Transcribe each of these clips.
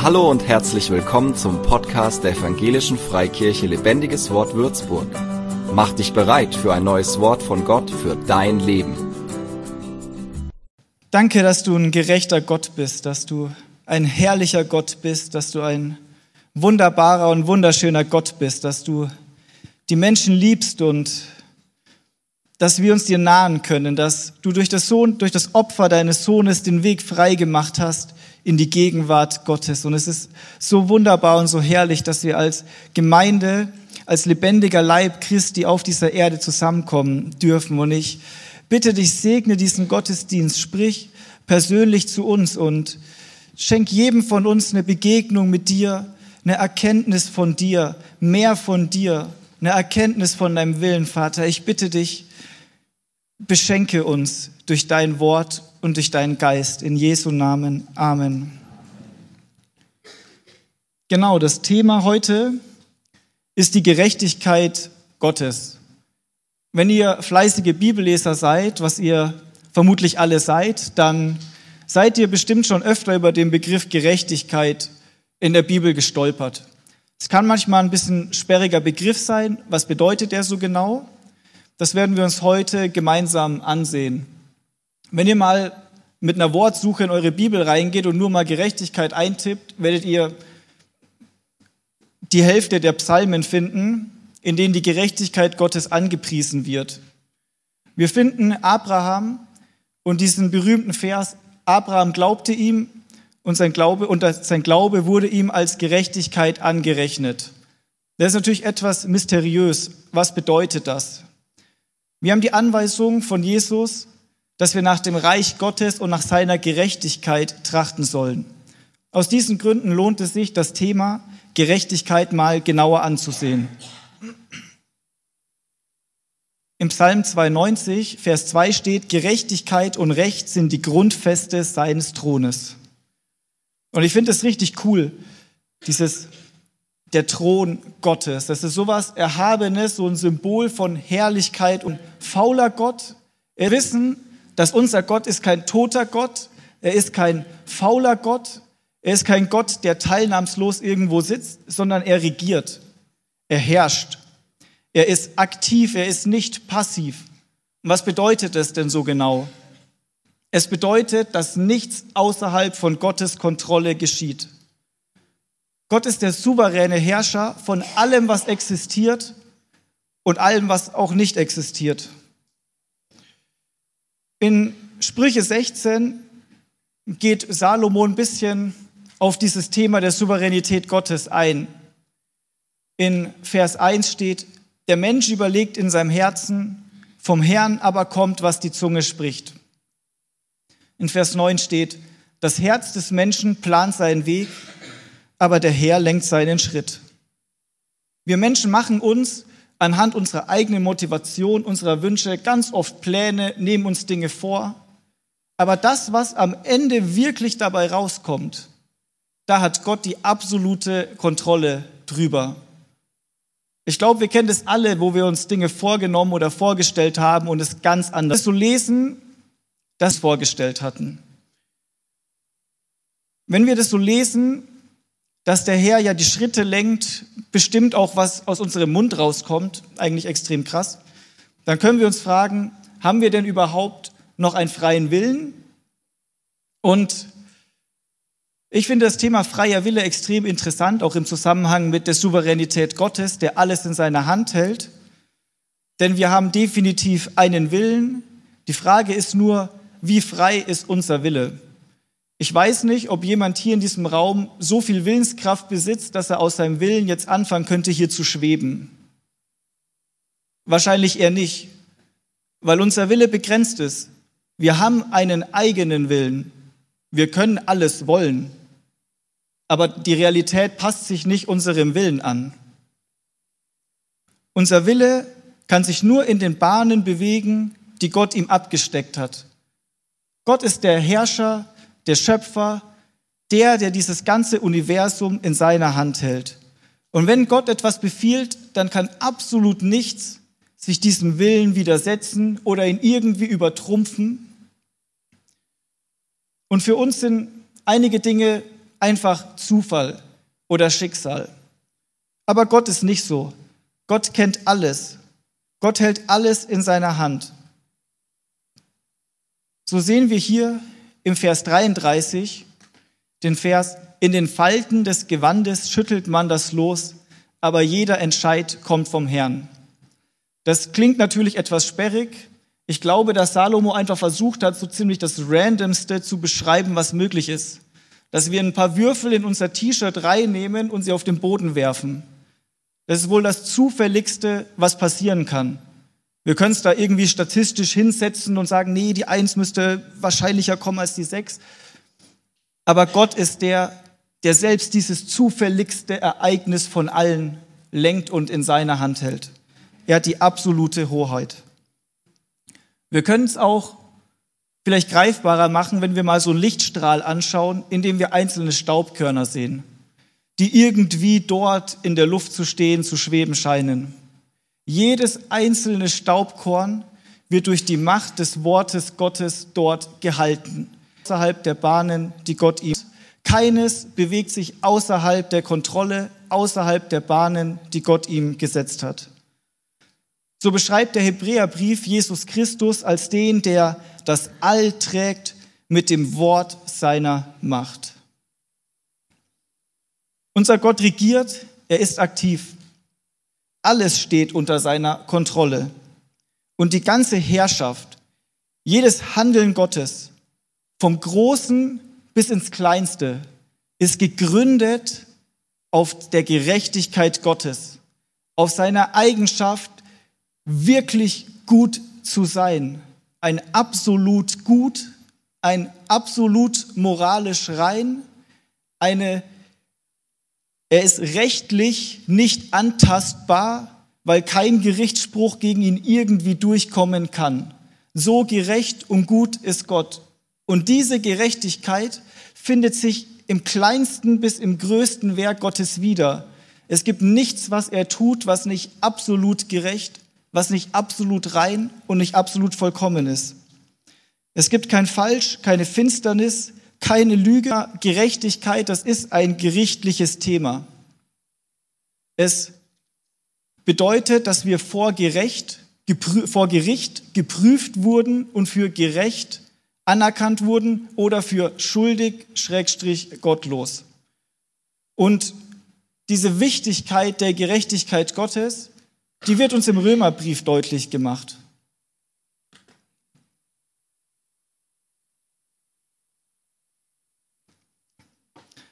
Hallo und herzlich willkommen zum Podcast der Evangelischen Freikirche Lebendiges Wort Würzburg. Mach dich bereit für ein neues Wort von Gott für dein Leben. Danke, dass du ein gerechter Gott bist, dass du ein herrlicher Gott bist, dass du ein wunderbarer und wunderschöner Gott bist, dass du die Menschen liebst und dass wir uns dir nahen können, dass du durch das, Sohn, durch das Opfer deines Sohnes den Weg frei gemacht hast in die Gegenwart Gottes. Und es ist so wunderbar und so herrlich, dass wir als Gemeinde, als lebendiger Leib Christi auf dieser Erde zusammenkommen dürfen. Und ich bitte dich, segne diesen Gottesdienst, sprich persönlich zu uns und schenk jedem von uns eine Begegnung mit dir, eine Erkenntnis von dir, mehr von dir, eine Erkenntnis von deinem Willen, Vater. Ich bitte dich, beschenke uns durch dein Wort und durch deinen Geist. In Jesu Namen. Amen. Genau, das Thema heute ist die Gerechtigkeit Gottes. Wenn ihr fleißige Bibelleser seid, was ihr vermutlich alle seid, dann seid ihr bestimmt schon öfter über den Begriff Gerechtigkeit in der Bibel gestolpert. Es kann manchmal ein bisschen sperriger Begriff sein. Was bedeutet er so genau? Das werden wir uns heute gemeinsam ansehen. Wenn ihr mal mit einer Wortsuche in eure Bibel reingeht und nur mal Gerechtigkeit eintippt, werdet ihr die Hälfte der Psalmen finden, in denen die Gerechtigkeit Gottes angepriesen wird. Wir finden Abraham und diesen berühmten Vers, Abraham glaubte ihm und sein Glaube, und sein Glaube wurde ihm als Gerechtigkeit angerechnet. Das ist natürlich etwas mysteriös. Was bedeutet das? Wir haben die Anweisung von Jesus, dass wir nach dem Reich Gottes und nach seiner Gerechtigkeit trachten sollen. Aus diesen Gründen lohnt es sich, das Thema Gerechtigkeit mal genauer anzusehen. Im Psalm 92, Vers 2 steht, Gerechtigkeit und Recht sind die Grundfeste seines Thrones. Und ich finde es richtig cool, dieses der Thron Gottes. Das ist sowas Erhabenes, so ein Symbol von Herrlichkeit und fauler Gott. Wir wissen, dass unser Gott ist kein toter Gott, er ist kein fauler Gott, er ist kein Gott, der teilnahmslos irgendwo sitzt, sondern er regiert, er herrscht, er ist aktiv, er ist nicht passiv. Und was bedeutet das denn so genau? Es bedeutet, dass nichts außerhalb von Gottes Kontrolle geschieht. Gott ist der souveräne Herrscher von allem, was existiert und allem, was auch nicht existiert. In Sprüche 16 geht Salomo ein bisschen auf dieses Thema der Souveränität Gottes ein. In Vers 1 steht, der Mensch überlegt in seinem Herzen, vom Herrn aber kommt, was die Zunge spricht. In Vers 9 steht, das Herz des Menschen plant seinen Weg, aber der Herr lenkt seinen Schritt. Wir Menschen machen uns anhand unserer eigenen Motivation, unserer Wünsche ganz oft Pläne, nehmen uns Dinge vor. Aber das, was am Ende wirklich dabei rauskommt, da hat Gott die absolute Kontrolle drüber. Ich glaube, wir kennen das alle, wo wir uns Dinge vorgenommen oder vorgestellt haben und es ganz anders so lesen, das vorgestellt hatten. Wenn wir das so lesen, dass der Herr ja die Schritte lenkt, bestimmt auch, was aus unserem Mund rauskommt, eigentlich extrem krass, dann können wir uns fragen, haben wir denn überhaupt noch einen freien Willen? Und ich finde das Thema freier Wille extrem interessant, auch im Zusammenhang mit der Souveränität Gottes, der alles in seiner Hand hält. Denn wir haben definitiv einen Willen. Die Frage ist nur, wie frei ist unser Wille? Ich weiß nicht, ob jemand hier in diesem Raum so viel Willenskraft besitzt, dass er aus seinem Willen jetzt anfangen könnte, hier zu schweben. Wahrscheinlich eher nicht, weil unser Wille begrenzt ist. Wir haben einen eigenen Willen. Wir können alles wollen. Aber die Realität passt sich nicht unserem Willen an. Unser Wille kann sich nur in den Bahnen bewegen, die Gott ihm abgesteckt hat. Gott ist der Herrscher, der Schöpfer, der, der dieses ganze Universum in seiner Hand hält. Und wenn Gott etwas befiehlt, dann kann absolut nichts sich diesem Willen widersetzen oder ihn irgendwie übertrumpfen. Und für uns sind einige Dinge einfach Zufall oder Schicksal. Aber Gott ist nicht so. Gott kennt alles. Gott hält alles in seiner Hand. So sehen wir hier im Vers 33 den Vers, in den Falten des Gewandes schüttelt man das Los, aber jeder Entscheid kommt vom Herrn. Das klingt natürlich etwas sperrig. Ich glaube, dass Salomo einfach versucht hat, so ziemlich das Randomste zu beschreiben, was möglich ist. Dass wir ein paar Würfel in unser T-Shirt reinnehmen und sie auf den Boden werfen. Das ist wohl das Zufälligste, was passieren kann. Wir können es da irgendwie statistisch hinsetzen und sagen, nee, die Eins müsste wahrscheinlicher kommen als die Sechs. Aber Gott ist der, der selbst dieses zufälligste Ereignis von allen lenkt und in seiner Hand hält. Er hat die absolute Hoheit. Wir können es auch vielleicht greifbarer machen, wenn wir mal so einen Lichtstrahl anschauen, in dem wir einzelne Staubkörner sehen die irgendwie dort in der Luft zu stehen, zu schweben scheinen. Jedes einzelne Staubkorn wird durch die Macht des Wortes Gottes dort gehalten, außerhalb der Bahnen, die Gott ihm. Keines bewegt sich außerhalb der Kontrolle, außerhalb der Bahnen, die Gott ihm gesetzt hat. So beschreibt der Hebräerbrief Jesus Christus als den, der das All trägt mit dem Wort seiner Macht. Unser Gott regiert, er ist aktiv. Alles steht unter seiner Kontrolle. Und die ganze Herrschaft, jedes Handeln Gottes, vom Großen bis ins Kleinste, ist gegründet auf der Gerechtigkeit Gottes, auf seiner Eigenschaft, wirklich gut zu sein. Ein absolut gut, ein absolut moralisch rein, eine er ist rechtlich nicht antastbar, weil kein Gerichtsspruch gegen ihn irgendwie durchkommen kann. So gerecht und gut ist Gott. Und diese Gerechtigkeit findet sich im kleinsten bis im größten Werk Gottes wieder. Es gibt nichts, was er tut, was nicht absolut gerecht, was nicht absolut rein und nicht absolut vollkommen ist. Es gibt kein Falsch, keine Finsternis, keine Lüge. Gerechtigkeit, das ist ein gerichtliches Thema. Es bedeutet, dass wir vor, gerecht, vor Gericht geprüft wurden und für gerecht anerkannt wurden oder für schuldig, schrägstrich gottlos. Und diese Wichtigkeit der Gerechtigkeit Gottes, die wird uns im Römerbrief deutlich gemacht.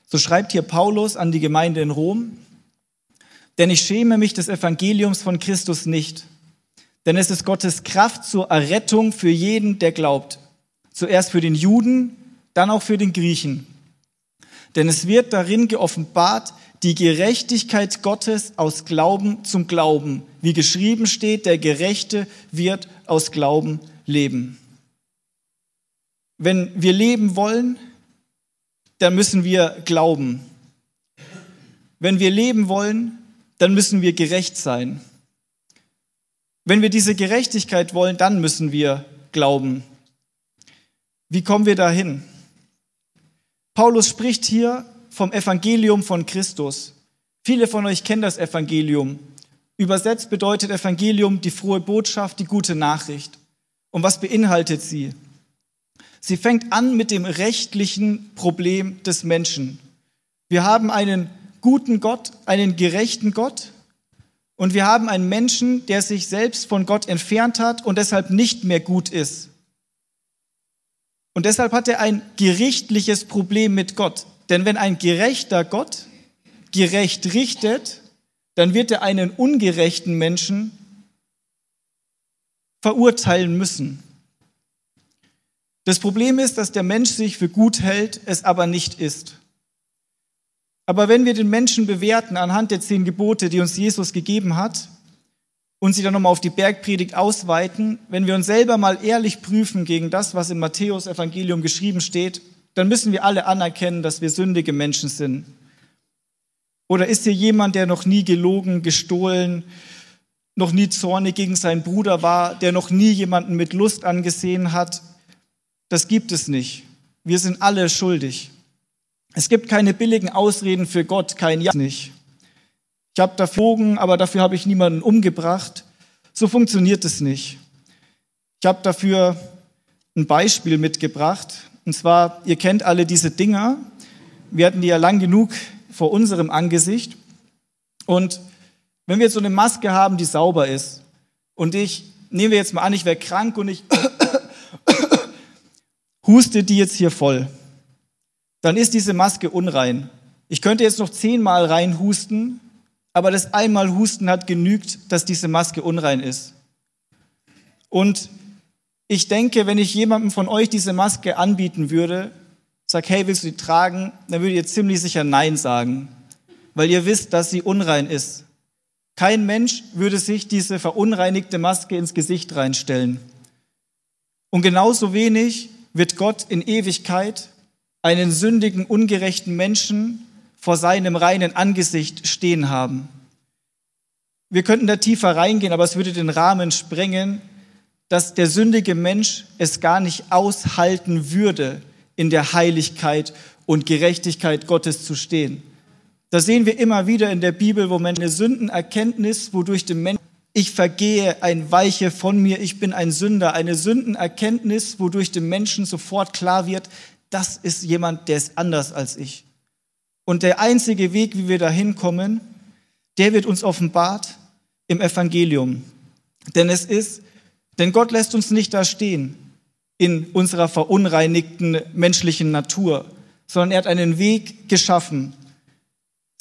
So schreibt hier Paulus an die Gemeinde in Rom, denn ich schäme mich des Evangeliums von Christus nicht, denn es ist Gottes Kraft zur Errettung für jeden, der glaubt. Zuerst für den Juden, dann auch für den Griechen. Denn es wird darin geoffenbart, die Gerechtigkeit Gottes aus Glauben zum Glauben. Wie geschrieben steht, der Gerechte wird aus Glauben leben. Wenn wir leben wollen, dann müssen wir glauben. Wenn wir leben wollen, dann müssen wir gerecht sein. Wenn wir diese Gerechtigkeit wollen, dann müssen wir glauben. Wie kommen wir dahin? Paulus spricht hier vom Evangelium von Christus. Viele von euch kennen das Evangelium. Übersetzt bedeutet Evangelium die frohe Botschaft, die gute Nachricht. Und was beinhaltet sie? Sie fängt an mit dem rechtlichen Problem des Menschen. Wir haben einen guten Gott, einen gerechten Gott und wir haben einen Menschen, der sich selbst von Gott entfernt hat und deshalb nicht mehr gut ist. Und deshalb hat er ein gerichtliches Problem mit Gott. Denn wenn ein gerechter Gott gerecht richtet, dann wird er einen ungerechten Menschen verurteilen müssen. Das Problem ist, dass der Mensch sich für gut hält, es aber nicht ist. Aber wenn wir den Menschen bewerten anhand der zehn Gebote, die uns Jesus gegeben hat, und sie dann nochmal auf die Bergpredigt ausweiten, wenn wir uns selber mal ehrlich prüfen gegen das, was im Matthäus Evangelium geschrieben steht, dann müssen wir alle anerkennen, dass wir sündige Menschen sind. Oder ist hier jemand, der noch nie gelogen, gestohlen, noch nie zornig gegen seinen Bruder war, der noch nie jemanden mit Lust angesehen hat, das gibt es nicht. Wir sind alle schuldig. Es gibt keine billigen Ausreden für Gott, kein Ja nicht. Ich habe dafür Bogen, aber dafür habe ich niemanden umgebracht. So funktioniert es nicht. Ich habe dafür ein Beispiel mitgebracht. Und zwar, ihr kennt alle diese Dinger. Wir hatten die ja lang genug vor unserem Angesicht. Und wenn wir jetzt so eine Maske haben, die sauber ist, und ich, nehmen wir jetzt mal an, ich wäre krank und ich huste die jetzt hier voll, dann ist diese Maske unrein. Ich könnte jetzt noch zehnmal reinhusten, aber das einmal Husten hat genügt, dass diese Maske unrein ist. Und ich denke, wenn ich jemandem von euch diese Maske anbieten würde, sag, hey, willst du die tragen? Dann würdet ihr ziemlich sicher Nein sagen, weil ihr wisst, dass sie unrein ist. Kein Mensch würde sich diese verunreinigte Maske ins Gesicht reinstellen. Und genauso wenig wird Gott in Ewigkeit einen sündigen, ungerechten Menschen vor seinem reinen Angesicht stehen haben. Wir könnten da tiefer reingehen, aber es würde den Rahmen sprengen, dass der sündige Mensch es gar nicht aushalten würde, in der Heiligkeit und Gerechtigkeit Gottes zu stehen. Da sehen wir immer wieder in der Bibel, wo man eine Sündenerkenntnis, wodurch dem Menschen ich vergehe, ein Weiche von mir, ich bin ein Sünder, eine Sündenerkenntnis, wodurch dem Menschen sofort klar wird, das ist jemand, der ist anders als ich. Und der einzige Weg, wie wir da hinkommen, der wird uns offenbart im Evangelium. Denn es ist, denn Gott lässt uns nicht da stehen in unserer verunreinigten menschlichen Natur, sondern er hat einen Weg geschaffen,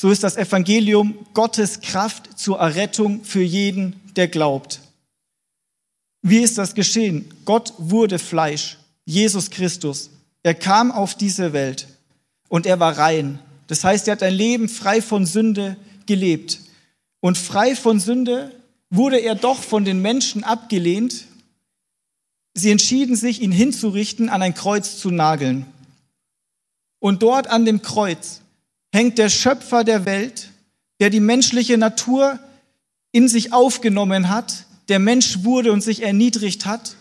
so ist das Evangelium Gottes Kraft zur Errettung für jeden, der glaubt. Wie ist das geschehen? Gott wurde Fleisch, Jesus Christus. Er kam auf diese Welt und er war rein. Das heißt, er hat ein Leben frei von Sünde gelebt. Und frei von Sünde wurde er doch von den Menschen abgelehnt. Sie entschieden sich, ihn hinzurichten, an ein Kreuz zu nageln. Und dort an dem Kreuz hängt der Schöpfer der Welt, der die menschliche Natur in sich aufgenommen hat, der Mensch wurde und sich erniedrigt hat,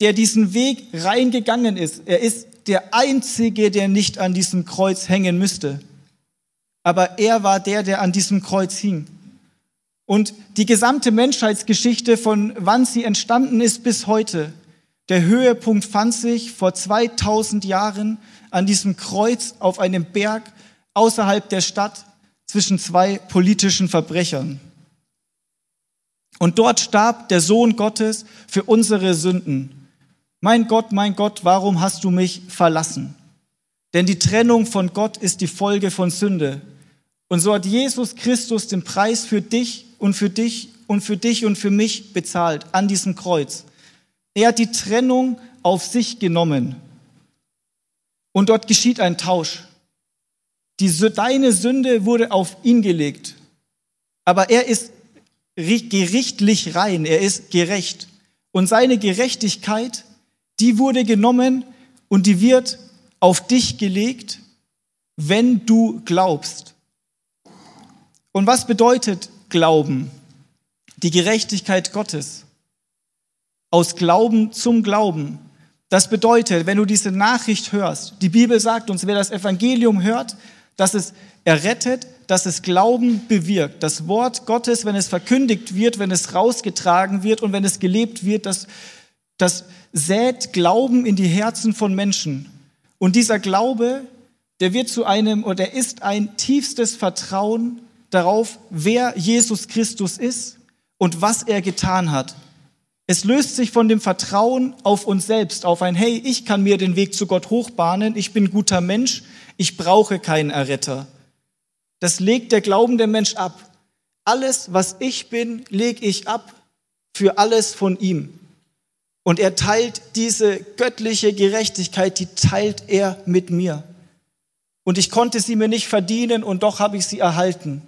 der diesen Weg reingegangen ist. Er ist der Einzige, der nicht an diesem Kreuz hängen müsste. Aber er war der, der an diesem Kreuz hing. Und die gesamte Menschheitsgeschichte, von wann sie entstanden ist bis heute, der Höhepunkt fand sich vor 2000 Jahren an diesem Kreuz auf einem Berg außerhalb der Stadt zwischen zwei politischen Verbrechern. Und dort starb der Sohn Gottes für unsere Sünden. Mein Gott, mein Gott, warum hast du mich verlassen? Denn die Trennung von Gott ist die Folge von Sünde. Und so hat Jesus Christus den Preis für dich und für dich und für dich und für mich bezahlt an diesem Kreuz. Er hat die Trennung auf sich genommen. Und dort geschieht ein Tausch. Die, deine Sünde wurde auf ihn gelegt. Aber er ist gerichtlich rein, er ist gerecht. Und seine Gerechtigkeit, die wurde genommen und die wird auf dich gelegt, wenn du glaubst. Und was bedeutet Glauben? Die Gerechtigkeit Gottes. Aus Glauben zum Glauben. Das bedeutet, wenn du diese Nachricht hörst, die Bibel sagt uns, wer das Evangelium hört, dass es errettet, dass es Glauben bewirkt. Das Wort Gottes, wenn es verkündigt wird, wenn es rausgetragen wird und wenn es gelebt wird, das, das sät Glauben in die Herzen von Menschen. Und dieser Glaube, der wird zu einem oder der ist ein tiefstes Vertrauen darauf, wer Jesus Christus ist und was er getan hat. Es löst sich von dem Vertrauen auf uns selbst, auf ein, hey, ich kann mir den Weg zu Gott hochbahnen, ich bin guter Mensch, ich brauche keinen Erretter. Das legt der glaubende Mensch ab. Alles, was ich bin, lege ich ab für alles von ihm. Und er teilt diese göttliche Gerechtigkeit, die teilt er mit mir. Und ich konnte sie mir nicht verdienen und doch habe ich sie erhalten.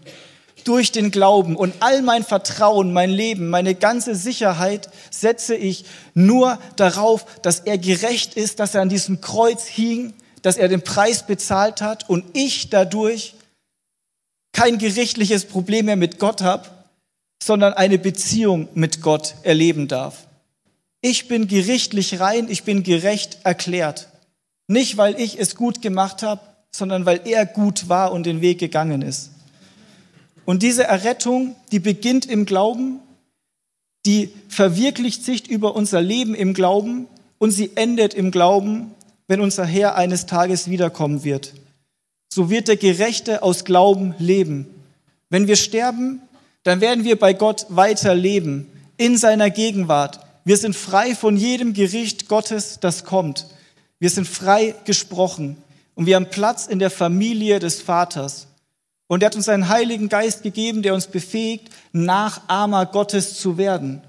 Durch den Glauben und all mein Vertrauen, mein Leben, meine ganze Sicherheit setze ich nur darauf, dass er gerecht ist, dass er an diesem Kreuz hing dass er den Preis bezahlt hat und ich dadurch kein gerichtliches Problem mehr mit Gott habe, sondern eine Beziehung mit Gott erleben darf. Ich bin gerichtlich rein, ich bin gerecht erklärt. Nicht, weil ich es gut gemacht habe, sondern weil er gut war und den Weg gegangen ist. Und diese Errettung, die beginnt im Glauben, die verwirklicht sich über unser Leben im Glauben und sie endet im Glauben, wenn unser Herr eines Tages wiederkommen wird. So wird der Gerechte aus Glauben leben. Wenn wir sterben, dann werden wir bei Gott weiter leben, in seiner Gegenwart. Wir sind frei von jedem Gericht Gottes, das kommt. Wir sind frei gesprochen und wir haben Platz in der Familie des Vaters. Und er hat uns einen Heiligen Geist gegeben, der uns befähigt, Nachahmer Gottes zu werden.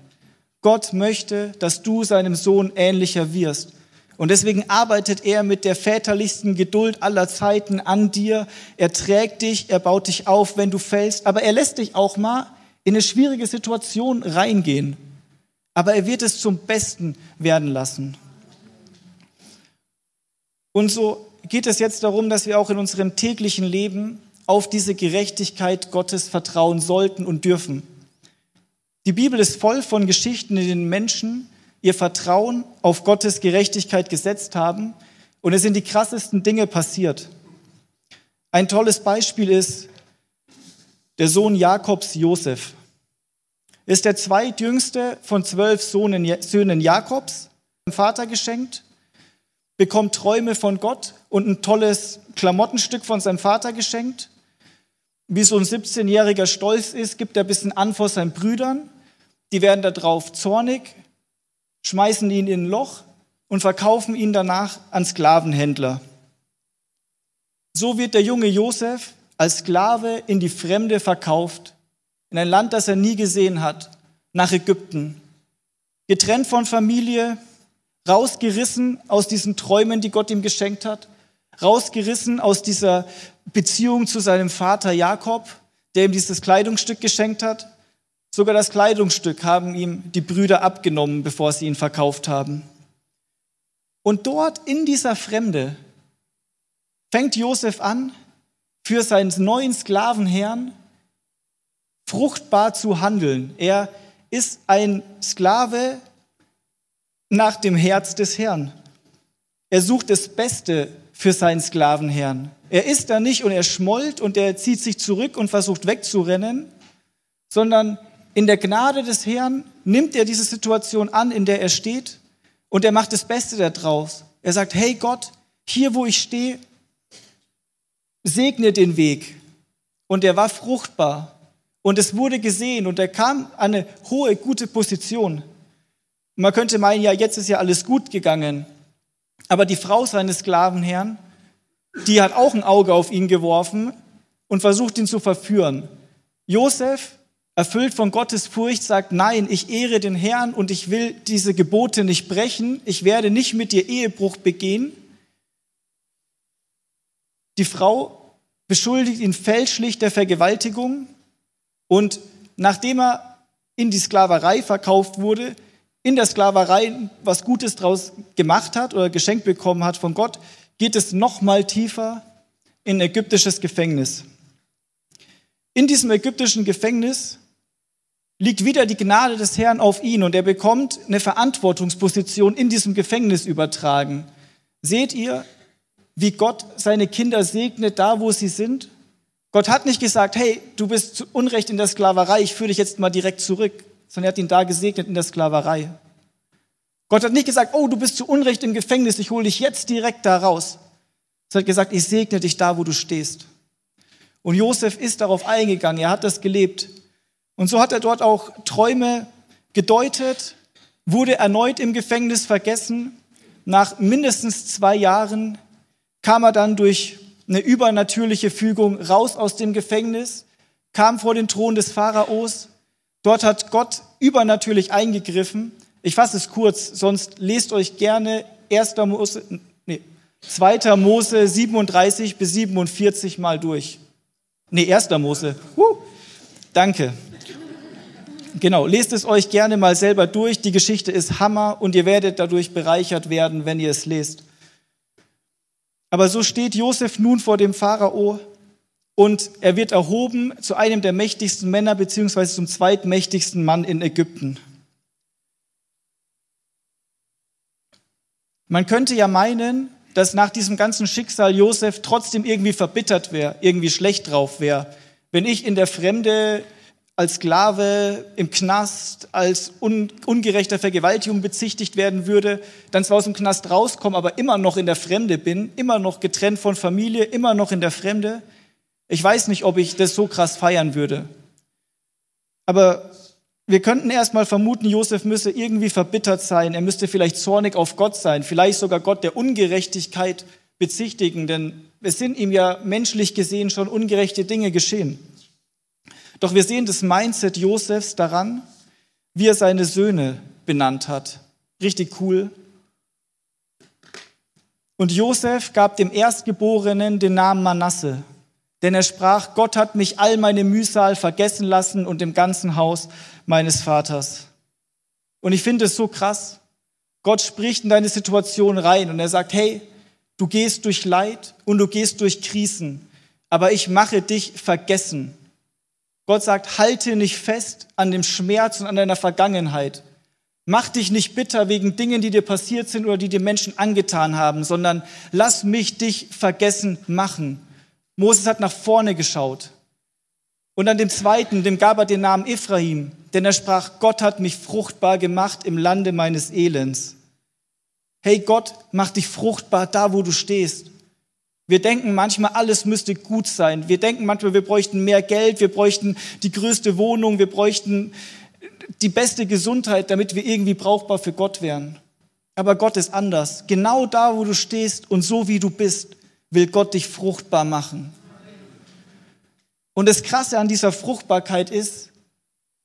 Gott möchte, dass du seinem Sohn ähnlicher wirst. Und deswegen arbeitet er mit der väterlichsten Geduld aller Zeiten an dir. Er trägt dich, er baut dich auf, wenn du fällst. Aber er lässt dich auch mal in eine schwierige Situation reingehen. Aber er wird es zum Besten werden lassen. Und so geht es jetzt darum, dass wir auch in unserem täglichen Leben auf diese Gerechtigkeit Gottes vertrauen sollten und dürfen. Die Bibel ist voll von Geschichten, in denen Menschen ihr Vertrauen auf Gottes Gerechtigkeit gesetzt haben und es sind die krassesten Dinge passiert. Ein tolles Beispiel ist der Sohn Jakobs Josef. Ist der zweitjüngste von zwölf Söhnen Jakobs, dem Vater geschenkt bekommt Träume von Gott und ein tolles Klamottenstück von seinem Vater geschenkt. Wie so ein 17-jähriger stolz ist, gibt er ein bisschen an vor seinen Brüdern. Die werden darauf zornig, schmeißen ihn in ein Loch und verkaufen ihn danach an Sklavenhändler. So wird der junge Josef als Sklave in die Fremde verkauft, in ein Land, das er nie gesehen hat, nach Ägypten. Getrennt von Familie, rausgerissen aus diesen Träumen, die Gott ihm geschenkt hat, rausgerissen aus dieser Beziehung zu seinem Vater Jakob, der ihm dieses Kleidungsstück geschenkt hat. Sogar das Kleidungsstück haben ihm die Brüder abgenommen, bevor sie ihn verkauft haben. Und dort in dieser Fremde fängt Josef an, für seinen neuen Sklavenherrn fruchtbar zu handeln. Er ist ein Sklave, nach dem Herz des Herrn. Er sucht das Beste für seinen Sklavenherrn. Er ist da nicht und er schmollt und er zieht sich zurück und versucht wegzurennen, sondern in der Gnade des Herrn nimmt er diese Situation an, in der er steht und er macht das Beste daraus. Er sagt, hey Gott, hier wo ich stehe, segne den Weg. Und er war fruchtbar und es wurde gesehen und er kam an eine hohe, gute Position. Man könnte meinen, ja, jetzt ist ja alles gut gegangen. Aber die Frau seines Sklavenherrn, die hat auch ein Auge auf ihn geworfen und versucht ihn zu verführen. Josef, erfüllt von Gottes Furcht, sagt, nein, ich ehre den Herrn und ich will diese Gebote nicht brechen. Ich werde nicht mit dir Ehebruch begehen. Die Frau beschuldigt ihn fälschlich der Vergewaltigung und nachdem er in die Sklaverei verkauft wurde, in der Sklaverei was Gutes draus gemacht hat oder geschenkt bekommen hat von Gott, geht es noch mal tiefer in ägyptisches Gefängnis. In diesem ägyptischen Gefängnis liegt wieder die Gnade des Herrn auf ihn und er bekommt eine Verantwortungsposition in diesem Gefängnis übertragen. Seht ihr, wie Gott seine Kinder segnet, da wo sie sind? Gott hat nicht gesagt, hey, du bist zu Unrecht in der Sklaverei, ich führe dich jetzt mal direkt zurück sondern er hat ihn da gesegnet in der Sklaverei. Gott hat nicht gesagt, oh, du bist zu Unrecht im Gefängnis, ich hole dich jetzt direkt da raus. Er hat gesagt, ich segne dich da, wo du stehst. Und Josef ist darauf eingegangen, er hat das gelebt. Und so hat er dort auch Träume gedeutet, wurde erneut im Gefängnis vergessen. Nach mindestens zwei Jahren kam er dann durch eine übernatürliche Fügung raus aus dem Gefängnis, kam vor den Thron des Pharaos Dort hat Gott übernatürlich eingegriffen. Ich fasse es kurz, sonst lest euch gerne 1. Mose, nee, 2. Mose 37 bis 47 mal durch. Nee, 1. Mose. Huh, danke. Genau, lest es euch gerne mal selber durch. Die Geschichte ist Hammer und ihr werdet dadurch bereichert werden, wenn ihr es lest. Aber so steht Josef nun vor dem Pharao und er wird erhoben zu einem der mächtigsten Männer beziehungsweise zum zweitmächtigsten Mann in Ägypten. Man könnte ja meinen, dass nach diesem ganzen Schicksal Josef trotzdem irgendwie verbittert wäre, irgendwie schlecht drauf wäre. Wenn ich in der Fremde als Sklave im Knast, als un ungerechter Vergewaltigung bezichtigt werden würde, dann zwar aus dem Knast rauskomme, aber immer noch in der Fremde bin, immer noch getrennt von Familie, immer noch in der Fremde. Ich weiß nicht, ob ich das so krass feiern würde. Aber wir könnten erstmal vermuten, Josef müsse irgendwie verbittert sein, er müsste vielleicht zornig auf Gott sein, vielleicht sogar Gott der Ungerechtigkeit bezichtigen, denn es sind ihm ja menschlich gesehen schon ungerechte Dinge geschehen. Doch wir sehen das Mindset Josefs daran, wie er seine Söhne benannt hat. Richtig cool. Und Josef gab dem Erstgeborenen den Namen Manasse, denn er sprach, Gott hat mich all meine Mühsal vergessen lassen und im ganzen Haus meines Vaters. Und ich finde es so krass. Gott spricht in deine Situation rein und er sagt, hey, du gehst durch Leid und du gehst durch Krisen, aber ich mache dich vergessen. Gott sagt, halte nicht fest an dem Schmerz und an deiner Vergangenheit. Mach dich nicht bitter wegen Dingen, die dir passiert sind oder die dir Menschen angetan haben, sondern lass mich dich vergessen machen. Moses hat nach vorne geschaut. Und an dem zweiten, dem gab er den Namen Ephraim, denn er sprach, Gott hat mich fruchtbar gemacht im Lande meines Elends. Hey Gott, mach dich fruchtbar da, wo du stehst. Wir denken manchmal, alles müsste gut sein. Wir denken manchmal, wir bräuchten mehr Geld, wir bräuchten die größte Wohnung, wir bräuchten die beste Gesundheit, damit wir irgendwie brauchbar für Gott wären. Aber Gott ist anders. Genau da, wo du stehst und so wie du bist, will Gott dich fruchtbar machen. Und das Krasse an dieser Fruchtbarkeit ist,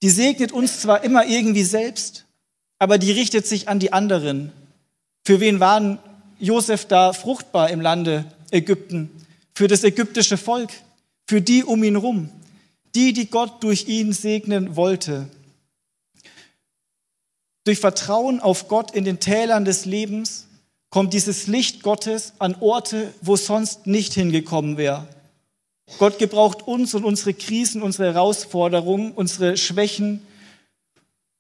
die segnet uns zwar immer irgendwie selbst, aber die richtet sich an die anderen. Für wen waren Josef da fruchtbar im Lande Ägypten? Für das ägyptische Volk, für die um ihn rum, die, die Gott durch ihn segnen wollte. Durch Vertrauen auf Gott in den Tälern des Lebens kommt dieses Licht Gottes an Orte, wo sonst nicht hingekommen wäre. Gott gebraucht uns und unsere Krisen, unsere Herausforderungen, unsere Schwächen,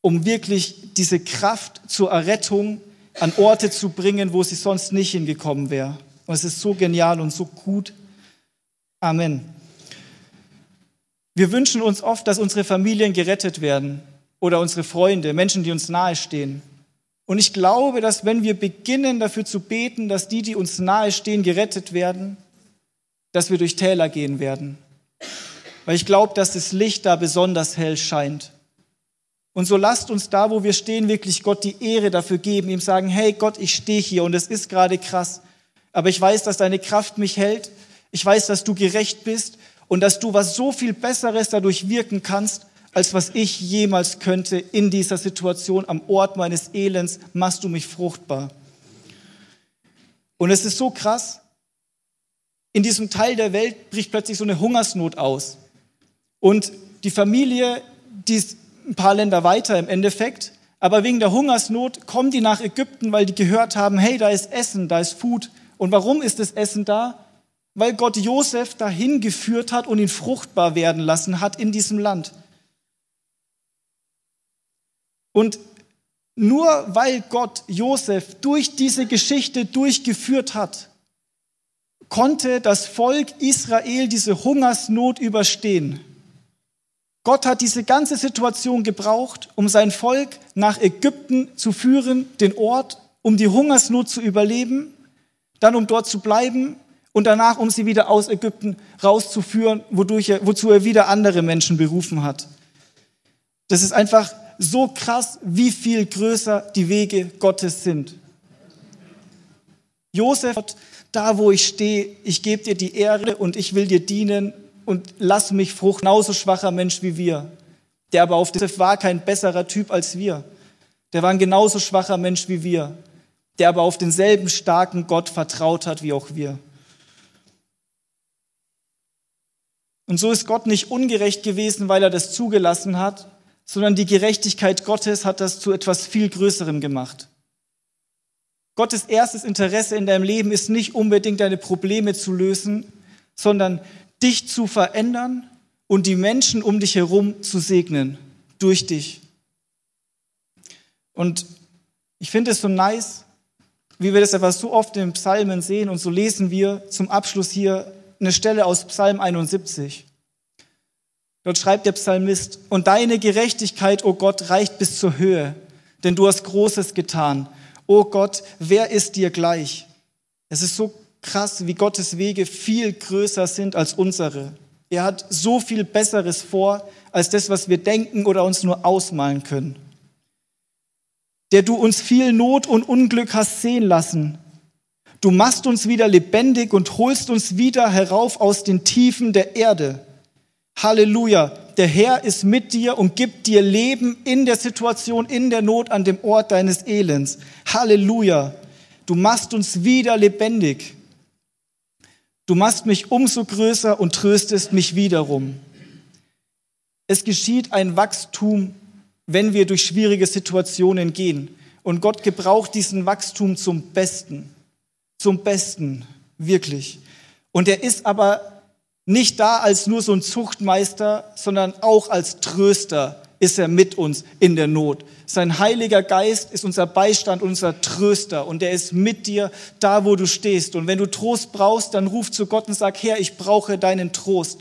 um wirklich diese Kraft zur Errettung an Orte zu bringen, wo sie sonst nicht hingekommen wäre. Und es ist so genial und so gut. Amen. Wir wünschen uns oft, dass unsere Familien gerettet werden oder unsere Freunde, Menschen, die uns nahestehen. Und ich glaube, dass wenn wir beginnen dafür zu beten, dass die, die uns nahestehen, gerettet werden, dass wir durch Täler gehen werden. Weil ich glaube, dass das Licht da besonders hell scheint. Und so lasst uns da, wo wir stehen, wirklich Gott die Ehre dafür geben, ihm sagen, hey Gott, ich stehe hier und es ist gerade krass, aber ich weiß, dass deine Kraft mich hält. Ich weiß, dass du gerecht bist und dass du was so viel Besseres dadurch wirken kannst, als was ich jemals könnte in dieser Situation am Ort meines Elends, machst du mich fruchtbar. Und es ist so krass, in diesem Teil der Welt bricht plötzlich so eine Hungersnot aus. Und die Familie, die ist ein paar Länder weiter im Endeffekt, aber wegen der Hungersnot kommen die nach Ägypten, weil die gehört haben, hey, da ist Essen, da ist Food. Und warum ist das Essen da? Weil Gott Josef dahin geführt hat und ihn fruchtbar werden lassen hat in diesem Land. Und nur weil Gott Josef durch diese Geschichte durchgeführt hat, konnte das Volk Israel diese Hungersnot überstehen. Gott hat diese ganze Situation gebraucht, um sein Volk nach Ägypten zu führen, den Ort, um die Hungersnot zu überleben, dann um dort zu bleiben und danach, um sie wieder aus Ägypten rauszuführen, wodurch er, wozu er wieder andere Menschen berufen hat. Das ist einfach so krass, wie viel größer die Wege Gottes sind. Josef da wo ich stehe, ich gebe dir die Ehre und ich will dir dienen und lass mich Frucht. Genauso schwacher Mensch wie wir. Der aber auf Josef war kein besserer Typ als wir. Der war ein genauso schwacher Mensch wie wir. Der aber auf denselben starken Gott vertraut hat wie auch wir. Und so ist Gott nicht ungerecht gewesen, weil er das zugelassen hat, sondern die Gerechtigkeit Gottes hat das zu etwas viel Größerem gemacht. Gottes erstes Interesse in deinem Leben ist nicht unbedingt deine Probleme zu lösen, sondern dich zu verändern und die Menschen um dich herum zu segnen durch dich. Und ich finde es so nice, wie wir das einfach so oft in Psalmen sehen und so lesen wir zum Abschluss hier eine Stelle aus Psalm 71. Dort schreibt der Psalmist, und deine Gerechtigkeit, o oh Gott, reicht bis zur Höhe, denn du hast Großes getan. O oh Gott, wer ist dir gleich? Es ist so krass, wie Gottes Wege viel größer sind als unsere. Er hat so viel Besseres vor, als das, was wir denken oder uns nur ausmalen können. Der du uns viel Not und Unglück hast sehen lassen. Du machst uns wieder lebendig und holst uns wieder herauf aus den Tiefen der Erde. Halleluja. Der Herr ist mit dir und gibt dir Leben in der Situation, in der Not, an dem Ort deines Elends. Halleluja. Du machst uns wieder lebendig. Du machst mich umso größer und tröstest mich wiederum. Es geschieht ein Wachstum, wenn wir durch schwierige Situationen gehen. Und Gott gebraucht diesen Wachstum zum Besten. Zum Besten, wirklich. Und er ist aber nicht da als nur so ein Zuchtmeister, sondern auch als Tröster ist er mit uns in der Not. Sein Heiliger Geist ist unser Beistand, unser Tröster und er ist mit dir da, wo du stehst. Und wenn du Trost brauchst, dann ruf zu Gott und sag, Herr, ich brauche deinen Trost.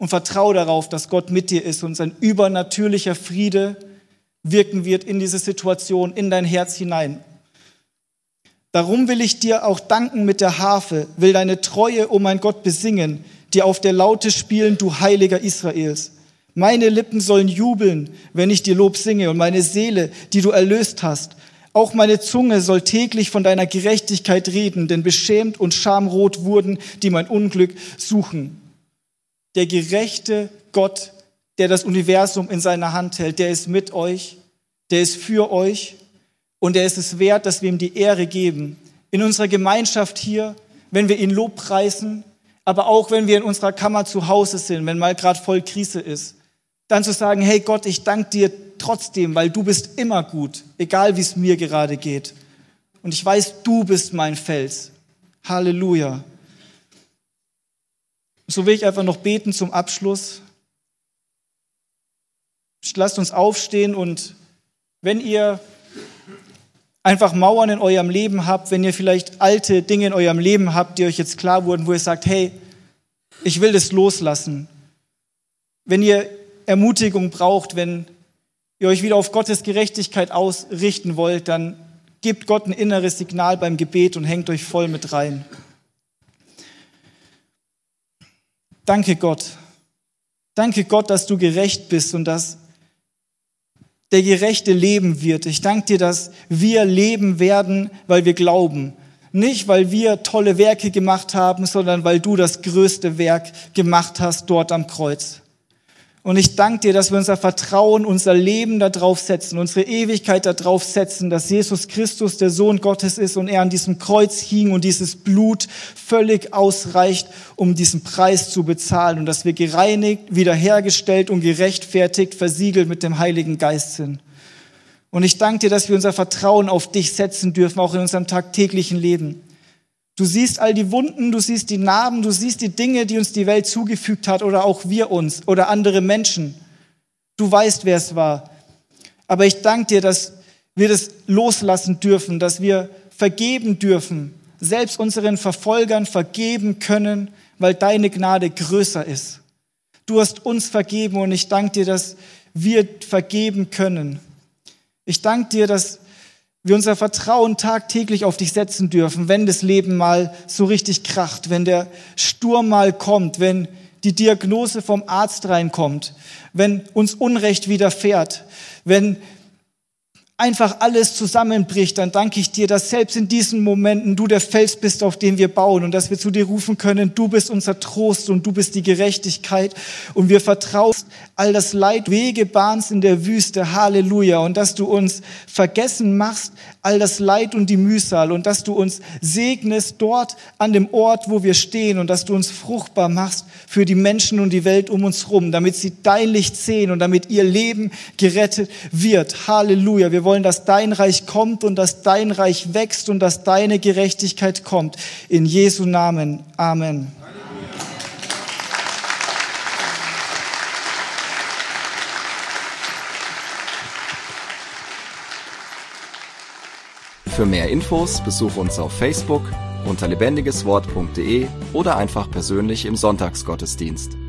Und vertraue darauf, dass Gott mit dir ist und sein übernatürlicher Friede wirken wird in diese Situation, in dein Herz hinein. Darum will ich dir auch danken mit der Harfe, will deine Treue, o oh mein Gott, besingen, dir auf der Laute spielen, du Heiliger Israels. Meine Lippen sollen jubeln, wenn ich dir Lob singe und meine Seele, die du erlöst hast. Auch meine Zunge soll täglich von deiner Gerechtigkeit reden, denn beschämt und schamrot wurden, die mein Unglück suchen. Der gerechte Gott, der das Universum in seiner Hand hält, der ist mit euch, der ist für euch und er ist es wert, dass wir ihm die Ehre geben. In unserer Gemeinschaft hier, wenn wir ihn Lobpreisen, aber auch wenn wir in unserer Kammer zu Hause sind, wenn mal gerade voll Krise ist dann zu sagen, hey Gott, ich danke dir trotzdem, weil du bist immer gut, egal wie es mir gerade geht. Und ich weiß, du bist mein Fels. Halleluja. So will ich einfach noch beten zum Abschluss. Lasst uns aufstehen und wenn ihr einfach Mauern in eurem Leben habt, wenn ihr vielleicht alte Dinge in eurem Leben habt, die euch jetzt klar wurden, wo ihr sagt, hey, ich will das loslassen. Wenn ihr Ermutigung braucht, wenn ihr euch wieder auf Gottes Gerechtigkeit ausrichten wollt, dann gebt Gott ein inneres Signal beim Gebet und hängt euch voll mit rein. Danke Gott. Danke Gott, dass du gerecht bist und dass der Gerechte leben wird. Ich danke dir, dass wir leben werden, weil wir glauben. Nicht, weil wir tolle Werke gemacht haben, sondern weil du das größte Werk gemacht hast dort am Kreuz. Und ich danke dir, dass wir unser Vertrauen, unser Leben darauf setzen, unsere Ewigkeit darauf setzen, dass Jesus Christus der Sohn Gottes ist und er an diesem Kreuz hing und dieses Blut völlig ausreicht, um diesen Preis zu bezahlen und dass wir gereinigt, wiederhergestellt und gerechtfertigt, versiegelt mit dem Heiligen Geist sind. Und ich danke dir, dass wir unser Vertrauen auf dich setzen dürfen, auch in unserem tagtäglichen Leben. Du siehst all die Wunden, du siehst die Narben, du siehst die Dinge, die uns die Welt zugefügt hat oder auch wir uns oder andere Menschen. Du weißt, wer es war. Aber ich danke dir, dass wir das loslassen dürfen, dass wir vergeben dürfen, selbst unseren Verfolgern vergeben können, weil deine Gnade größer ist. Du hast uns vergeben und ich danke dir, dass wir vergeben können. Ich danke dir, dass wir unser Vertrauen tagtäglich auf dich setzen dürfen, wenn das Leben mal so richtig kracht, wenn der Sturm mal kommt, wenn die Diagnose vom Arzt reinkommt, wenn uns Unrecht widerfährt, wenn einfach alles zusammenbricht, dann danke ich dir, dass selbst in diesen Momenten du der Fels bist, auf den wir bauen und dass wir zu dir rufen können, du bist unser Trost und du bist die Gerechtigkeit. Und wir vertrauen all das Leid, Wege bahnst in der Wüste, Halleluja. Und dass du uns vergessen machst, all das Leid und die Mühsal. Und dass du uns segnest dort an dem Ort, wo wir stehen. Und dass du uns fruchtbar machst für die Menschen und die Welt um uns rum, damit sie dein Licht sehen und damit ihr Leben gerettet wird. Halleluja. Wir wollen, dass dein Reich kommt und dass dein Reich wächst und dass deine Gerechtigkeit kommt. In Jesu Namen. Amen. Für mehr Infos besuch uns auf Facebook unter lebendigeswort.de oder einfach persönlich im Sonntagsgottesdienst.